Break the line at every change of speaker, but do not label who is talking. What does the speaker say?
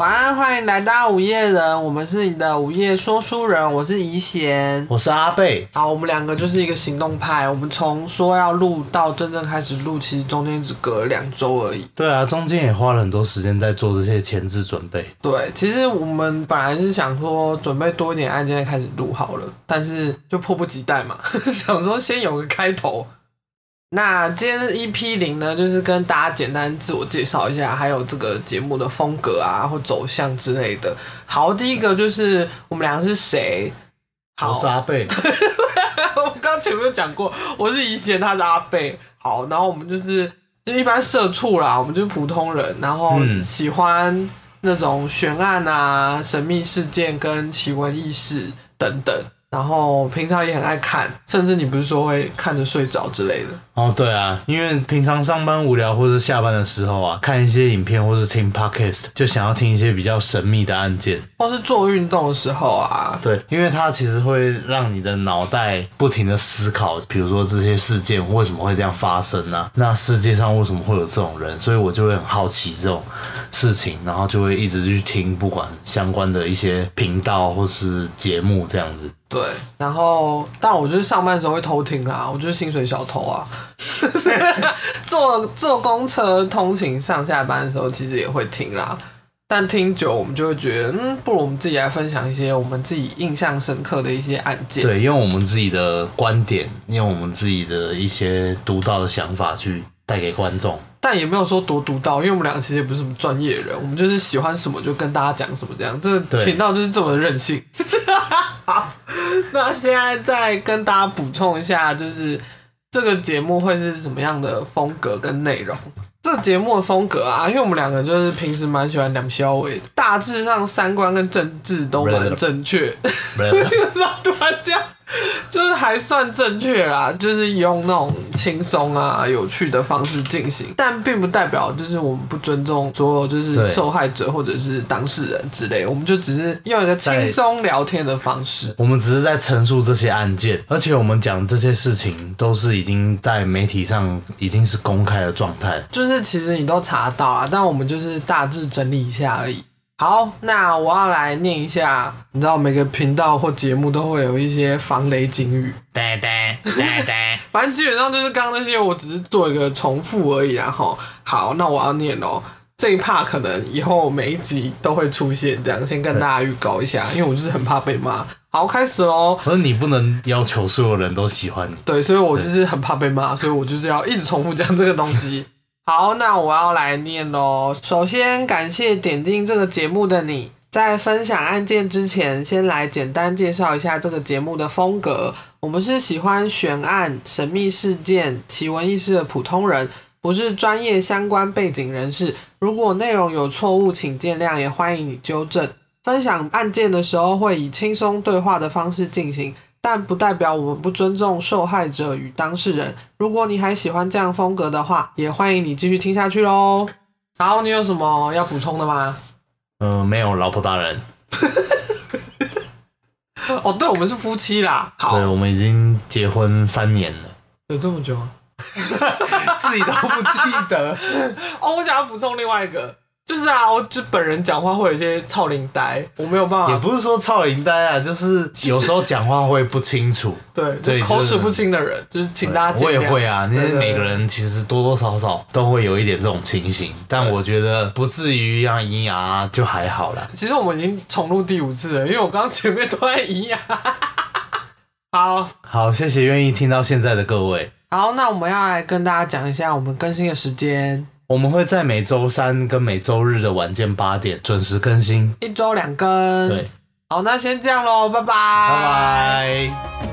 晚安，欢迎来到午夜人，我们是你的午夜说书人，我是怡贤。
我是阿贝，
好，我们两个就是一个行动派，我们从说要录到真正开始录，其实中间只隔了两周而已。
对啊，中间也花了很多时间在做这些前置准备。
对，其实我们本来是想说准备多一点案件再开始录好了，但是就迫不及待嘛，想说先有个开头。那今天的 EP 零呢，就是跟大家简单自我介绍一下，还有这个节目的风格啊或走向之类的。好，第一个就是我们两个是谁？好
我是阿贝，
我刚刚前面有讲过，我是怡贤，他是阿贝。好，然后我们就是就一般社畜啦，我们就是普通人，然后
嗯
喜欢那种悬案啊、神秘事件跟奇闻异事等等。然后平常也很爱看，甚至你不是说会看着睡着之类的。
哦，对啊，因为平常上班无聊或是下班的时候啊，看一些影片或是听 podcast，就想要听一些比较神秘的案件。
或是做运动的时候啊，
对，因为它其实会让你的脑袋不停的思考，比如说这些事件为什么会这样发生啊？那世界上为什么会有这种人？所以我就会很好奇这种事情，然后就会一直去听不管相关的一些频道或是节目这样子。
对，然后但我就是上班的时候会偷听啦，我就是薪水小偷啊。坐坐公车通勤上下班的时候，其实也会听啦。但听久，我们就会觉得，嗯，不如我们自己来分享一些我们自己印象深刻的一些案件。
对，用我们自己的观点，用我们自己的一些独到的想法去带给观众。
但也没有说多独到，因为我们两个其实也不是什么专业人，我们就是喜欢什么就跟大家讲什么，这样。这个
对
频道就是这么的任性。好，那现在再跟大家补充一下，就是这个节目会是什么样的风格跟内容。这个节目的风格啊，因为我们两个就是平时蛮喜欢梁小伟的，大致上三观跟政治都蛮正确。突然这样？就是还算正确啦，就是用那种轻松啊、有趣的方式进行，但并不代表就是我们不尊重所有就是受害者或者是当事人之类，我们就只是用一个轻松聊天的方式。
我们只是在陈述这些案件，而且我们讲这些事情都是已经在媒体上已经是公开的状态。
就是其实你都查到啊，但我们就是大致整理一下而已。好，那我要来念一下，你知道每个频道或节目都会有一些防雷警语，
呆呆呆呆，
反正基本上就是刚刚那些，我只是做一个重复而已然后，好，那我要念哦。这一 part 可能以后每一集都会出现，这样先跟大家预告一下，因为我就是很怕被骂。好，开始喽。
可是你不能要求所有人都喜欢你。
对，所以我就是很怕被骂，所以我就是要一直重复讲这个东西。好，那我要来念喽。首先，感谢点进这个节目的你。在分享案件之前，先来简单介绍一下这个节目的风格。我们是喜欢悬案、神秘事件、奇闻异事的普通人，不是专业相关背景人士。如果内容有错误，请见谅，也欢迎你纠正。分享案件的时候会以轻松对话的方式进行，但不代表我们不尊重受害者与当事人。如果你还喜欢这样风格的话，也欢迎你继续听下去喽。好，你有什么要补充的吗？
嗯、没有，老婆大人。
哦，对，我们是夫妻啦。好
对，，我们已经结婚三年了，
有这么久吗？
自己都不记得。
哦，我想要补充另外一个，就是啊，我就本人讲话会有一些操灵呆，我没有办法也，
不是说操灵呆啊，就是有时候讲话会不清楚。
对，
对就是
口齿不清的人，就是请大家见
我。也会啊，因
对对
为每个人其实多多少少都会有一点这种情形，但我觉得不至于让咿呀就还好啦。
其实我们已经重录第五次了，因为我刚刚前面都在一样。好
好，谢谢愿意听到现在的各位。
好，那我们要来跟大家讲一下我们更新的时间，
我们会在每周三跟每周日的晚间八点准时更新。
一周两更。
对，
好，那先这样喽，拜拜，
拜拜。